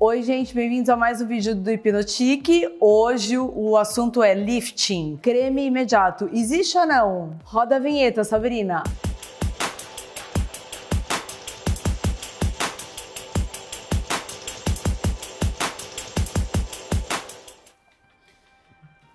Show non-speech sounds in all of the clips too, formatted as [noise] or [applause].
Oi, gente, bem-vindos a mais um vídeo do Hipnotique. Hoje o assunto é lifting, creme imediato. Existe ou não? Roda a vinheta, Sabrina.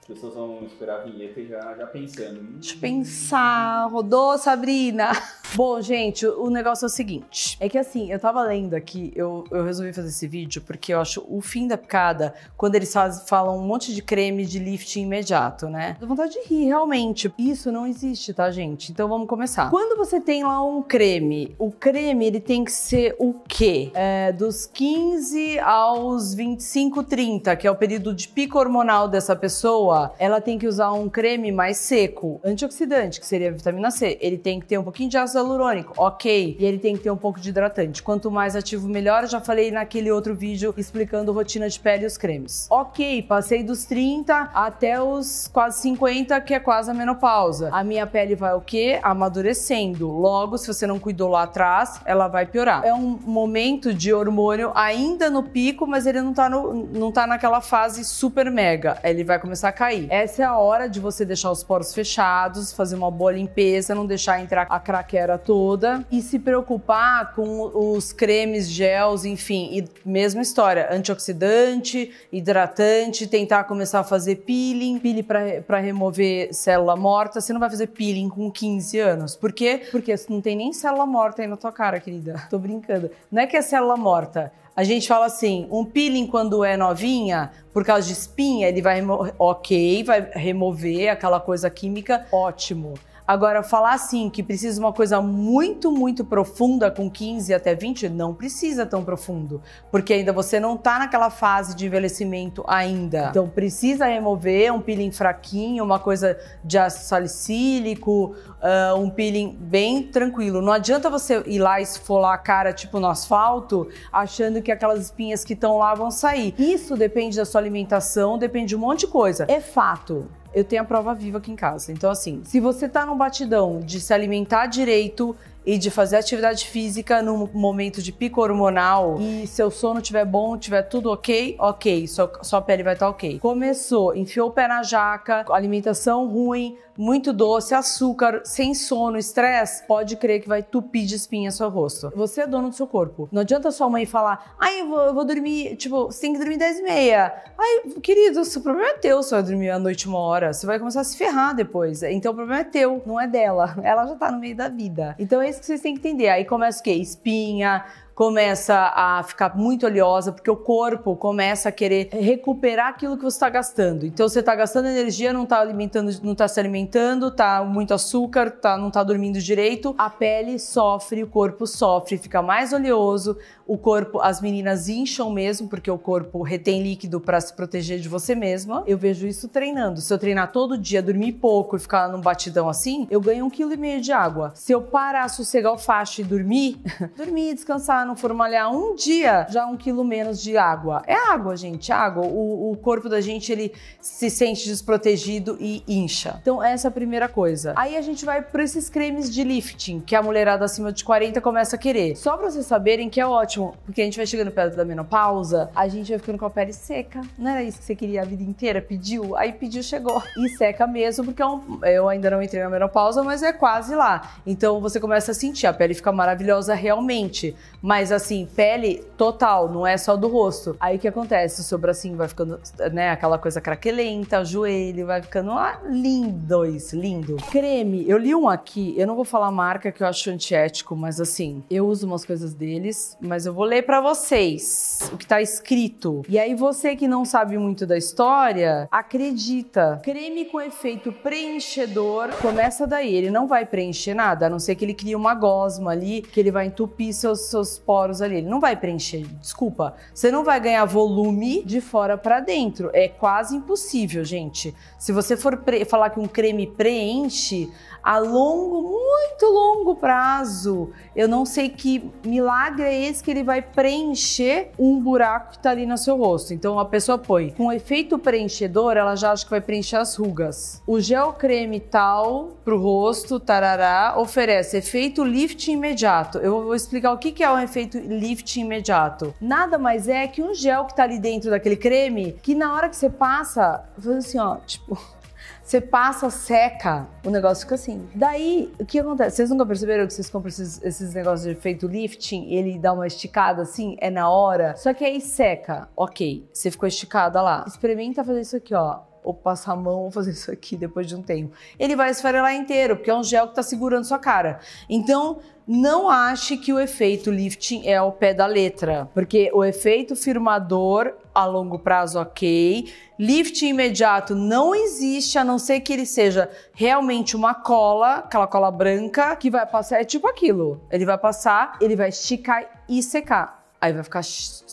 As pessoas vão esperar a vinheta e já, já pensando. "Hum, Deixa eu pensar. Rodou, Sabrina? Bom, gente, o negócio é o seguinte: é que assim, eu tava lendo aqui, eu, eu resolvi fazer esse vídeo porque eu acho o fim da picada quando eles faz- falam um monte de creme de lifting imediato, né? Dá vontade de rir, realmente. Isso não existe, tá, gente? Então vamos começar. Quando você tem lá um creme, o creme ele tem que ser o quê? É, dos 15 aos 25, 30, que é o período de pico hormonal dessa pessoa, ela tem que usar um creme mais seco, antioxidante, que seria a vitamina C. Ele tem que ter um pouquinho de ácido hialurônico, ok. E ele tem que ter um pouco de hidratante. Quanto mais ativo, melhor. Eu já falei naquele outro vídeo explicando rotina de pele e os cremes. Ok, passei dos 30 até os quase 50, que é quase a menopausa. A minha pele vai o quê? Amadurecendo. Logo, se você não cuidou lá atrás, ela vai piorar. É um momento de hormônio ainda no pico, mas ele não tá, no, não tá naquela fase super mega. Ele vai começar a cair. Essa é a hora de você deixar os poros fechados, fazer uma boa limpeza, não deixar entrar a craquera toda e se preocupar com os cremes, gels, enfim, e mesma história, antioxidante, hidratante, tentar começar a fazer peeling, peeling para remover célula morta. Você não vai fazer peeling com 15 anos. Por quê? Porque não tem nem célula morta aí na tua cara, querida. [laughs] Tô brincando. Não é que é célula morta. A gente fala assim, um peeling quando é novinha, por causa de espinha, ele vai remo ok, vai remover aquela coisa química, ótimo. Agora, falar assim que precisa uma coisa muito, muito profunda com 15 até 20, não precisa tão profundo, porque ainda você não tá naquela fase de envelhecimento ainda. Então precisa remover um peeling fraquinho, uma coisa de ácido salicílico, ah, um peeling bem tranquilo. Não adianta você ir lá esfolar a cara tipo no asfalto, achando que aquelas espinhas que estão lá vão sair. Isso depende da sua alimentação, depende de um monte de coisa. É fato eu tenho a prova viva aqui em casa. Então, assim, se você tá num batidão de se alimentar direito e de fazer atividade física num momento de pico hormonal e seu sono tiver bom, tiver tudo ok, ok, sua, sua pele vai estar ok. Começou, enfiou o pé na jaca, alimentação ruim, muito doce, açúcar, sem sono, estresse, pode crer que vai tupir de espinha seu rosto. Você é dono do seu corpo. Não adianta sua mãe falar, ai, eu vou, eu vou dormir, tipo, você tem que dormir 10 e meia. Ai, querido, o problema é teu se vai dormir à noite uma hora. Você vai começar a se ferrar depois. Então o problema é teu, não é dela. Ela já tá no meio da vida. Então é isso que vocês têm que entender. Aí começa o quê? Espinha, começa a ficar muito oleosa, porque o corpo começa a querer recuperar aquilo que você está gastando. Então você está gastando energia, não está alimentando, não está se alimentando, tá muito açúcar, tá, não está dormindo direito. A pele sofre, o corpo sofre, fica mais oleoso. O corpo, as meninas incham mesmo, porque o corpo retém líquido para se proteger de você mesma. Eu vejo isso treinando. Se eu treinar todo dia, dormir pouco e ficar num batidão assim, eu ganho um quilo e meio de água. Se eu parar, sossegar o facho e dormir, [laughs] dormir, descansar, não for malhar um dia, já um quilo menos de água. É água, gente, água. O, o corpo da gente, ele se sente desprotegido e incha. Então, essa é a primeira coisa. Aí a gente vai para esses cremes de lifting, que a mulherada acima de 40 começa a querer. Só pra vocês saberem que é ótimo, porque a gente vai chegando perto da menopausa, a gente vai ficando com a pele seca. Não era isso que você queria a vida inteira? Pediu? Aí pediu, chegou. E seca mesmo, porque é um- eu ainda não entrei na menopausa, mas é quase lá. Então você começa a sentir, a pele fica maravilhosa realmente. Mas assim, pele total, não é só do rosto. Aí o que acontece? O seu bracinho vai ficando, né, aquela coisa craquelenta, o joelho vai ficando ah, lindo isso, lindo. Creme, eu li um aqui, eu não vou falar marca que eu acho antiético, mas assim, eu uso umas coisas deles, mas eu vou ler pra vocês o que tá escrito. E aí você que não sabe muito da história, acredita. Creme com efeito preenchedor, começa daí, ele não vai preencher nada, a não ser que ele crie uma gosma ali, que ele vai entupir seus, seus poros ali. Ele não vai preencher, desculpa. Você não vai ganhar volume de fora pra dentro. É quase impossível, gente. Se você for falar que um creme preenche, a longo, muito longo prazo, eu não sei que milagre é esse que ele vai preencher um buraco que tá ali no seu rosto. Então a pessoa põe com efeito preenchedor, ela já acha que vai preencher as rugas. O gel creme tal pro rosto, tarará, oferece efeito lift imediato. Eu vou explicar o que é um efeito efeito lift imediato? Nada mais é que um gel que tá ali dentro daquele creme, que na hora que você passa, faz assim, ó, tipo, [laughs] você passa, seca, o negócio fica assim. Daí, o que acontece? Vocês nunca perceberam que vocês compram esses, esses negócios de efeito lifting, ele dá uma esticada assim, é na hora, só que aí seca. Ok, você ficou esticada lá. Experimenta fazer isso aqui, ó ou passar a mão ou fazer isso aqui depois de um tempo. Ele vai esfarelar inteiro, porque é um gel que está segurando sua cara. Então, não ache que o efeito lifting é ao pé da letra, porque o efeito firmador a longo prazo, ok. Lifting imediato não existe, a não ser que ele seja realmente uma cola, aquela cola branca, que vai passar, é tipo aquilo. Ele vai passar, ele vai esticar e secar. Aí vai ficar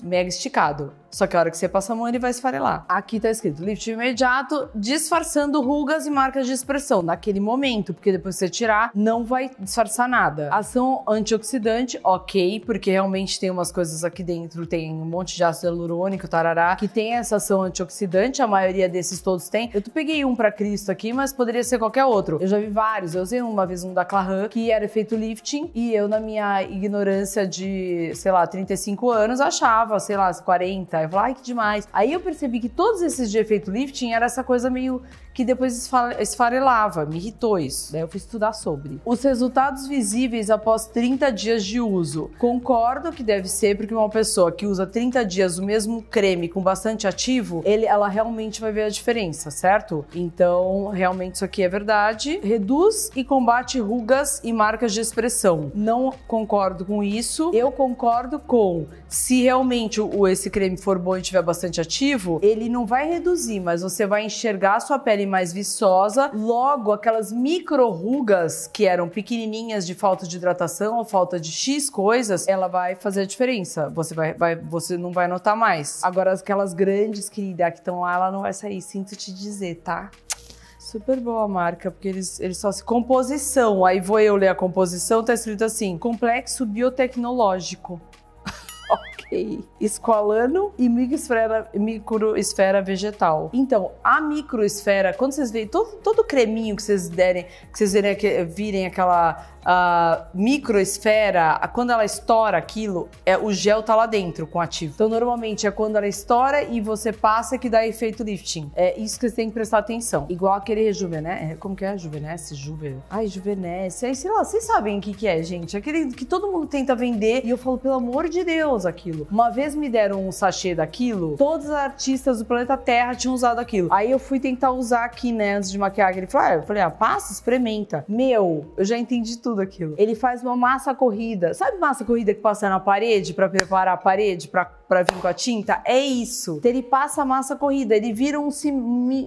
mega esticado. Só que a hora que você passa a mão, ele vai esfarelar. Aqui tá escrito lift imediato, disfarçando rugas e marcas de expressão naquele momento, porque depois que você tirar, não vai disfarçar nada. Ação antioxidante, ok, porque realmente tem umas coisas aqui dentro, tem um monte de ácido hialurônico, tarará, que tem essa ação antioxidante, a maioria desses todos tem. Eu peguei um para Cristo aqui, mas poderia ser qualquer outro. Eu já vi vários, eu usei uma vez um da Claran, que era efeito lifting, e eu, na minha ignorância de, sei lá, 35 anos, achava, sei lá, 40, que demais. Aí eu percebi que todos esses de efeito lifting era essa coisa meio que depois esfarelava, me irritou isso. Daí eu fui estudar sobre. Os resultados visíveis após 30 dias de uso. Concordo que deve ser porque uma pessoa que usa 30 dias o mesmo creme com bastante ativo, ele, ela realmente vai ver a diferença, certo? Então, realmente isso aqui é verdade. Reduz e combate rugas e marcas de expressão. Não concordo com isso. Eu concordo com se realmente o, esse creme for bom e tiver bastante ativo, ele não vai reduzir, mas você vai enxergar a sua pele pele mais viçosa, logo aquelas micro rugas que eram pequenininhas de falta de hidratação ou falta de X coisas, ela vai fazer a diferença. Você vai, vai você não vai notar mais. Agora aquelas grandes querida que estão lá, ela não vai sair, sinto te dizer, tá? Super boa a marca, porque eles, eles só se. Composição. Aí vou eu ler a composição, tá escrito assim: complexo biotecnológico. [laughs] ok. Esqualano e microesfera, microesfera vegetal. Então, a microesfera, quando vocês veem todo, todo creminho que vocês derem, que vocês virem, virem aquela a microesfera, quando ela estoura aquilo, é, o gel tá lá dentro com ativo. Então, normalmente é quando ela estoura e você passa que dá efeito lifting. É isso que você tem que prestar atenção. Igual aquele rejuvenesce. Como que é? Rejuvenesce? Juve... Ai, juvenesce. Aí, sei lá, vocês sabem o que, que é, gente. Aquele que todo mundo tenta vender e eu falo, pelo amor de Deus, aquilo. Uma vez me deram um sachê daquilo, todos os artistas do planeta Terra tinham usado aquilo. Aí eu fui tentar usar aqui, né, antes de maquiar. Ele falou, ah, eu falei, ah, passa, experimenta. Meu, eu já entendi tudo aquilo. Ele faz uma massa corrida. Sabe massa corrida que passa na parede para preparar a parede para vir com a tinta? É isso. Ele passa a massa corrida, ele vira um,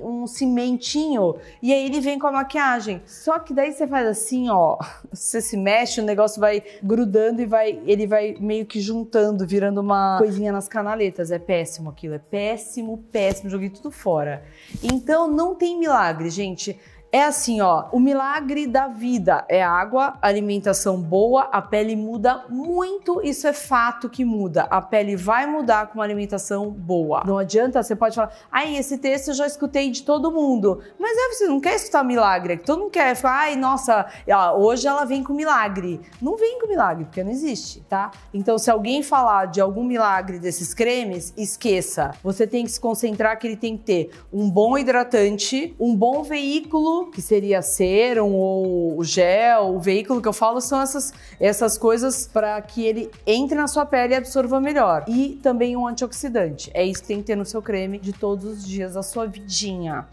um cimentinho e aí ele vem com a maquiagem. Só que daí você faz assim, ó, [laughs] você se mexe, o negócio vai grudando e vai, ele vai meio que juntando, virando uma coisinha nas canaletas. É péssimo aquilo, é péssimo, péssimo. Joguei tudo fora. Então não tem milagre, gente. É assim, ó, o milagre da vida é água, alimentação boa, a pele muda muito, isso é fato que muda. A pele vai mudar com uma alimentação boa. Não adianta, você pode falar, ai, esse texto eu já escutei de todo mundo. Mas é, você não quer escutar milagre, é todo mundo quer falar, ai, nossa, hoje ela vem com milagre. Não vem com milagre, porque não existe, tá? Então, se alguém falar de algum milagre desses cremes, esqueça. Você tem que se concentrar que ele tem que ter um bom hidratante, um bom veículo que seria serum ou gel, o veículo que eu falo são essas, essas coisas para que ele entre na sua pele e absorva melhor. E também um antioxidante. É isso que tem que ter no seu creme de todos os dias da sua vidinha.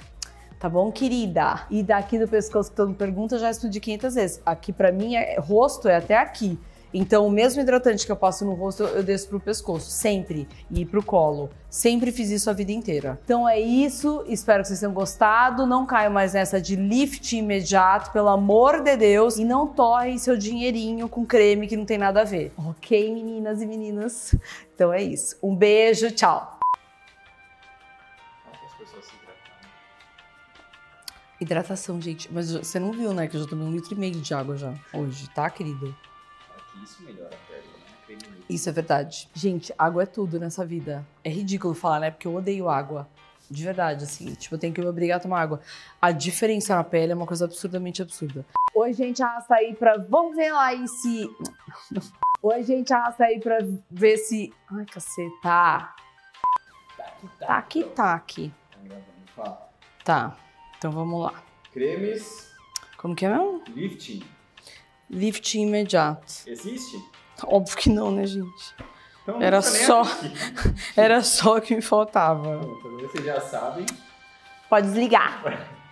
Tá bom, querida? E daqui do pescoço que todo mundo pergunta, já explodi 500 vezes. Aqui para mim, é, rosto é até aqui. Então, o mesmo hidratante que eu passo no rosto, eu desço pro pescoço, sempre. E pro colo. Sempre fiz isso a vida inteira. Então é isso, espero que vocês tenham gostado. Não caio mais nessa de lift imediato, pelo amor de Deus. E não torrem seu dinheirinho com creme que não tem nada a ver. Ok, meninas e meninas? Então é isso. Um beijo, tchau. Hidratação, gente. Mas você não viu, né? Que eu já tomei um litro e meio de água já hoje, tá, querido? Isso melhora a pele, né? Isso é verdade. Gente, água é tudo nessa vida. É ridículo falar, né? Porque eu odeio água. De verdade, assim. Tipo, eu tenho que me obrigar a tomar água. A diferença na pele é uma coisa absurdamente absurda. Oi, gente, arrasta aí pra. Vamos ver lá e se. [laughs] Oi, gente, arrasta aí pra ver se. Ai, caceta. Tá. Tac, tac. Tá. Tá. Então vamos lá. Cremes Como que é mesmo? lifting. Lift imediato. Existe? Óbvio que não, né, gente? Então, Era só-. [laughs] Era só o que me faltava. Pronto, agora vocês já sabem. Pode desligar. [laughs]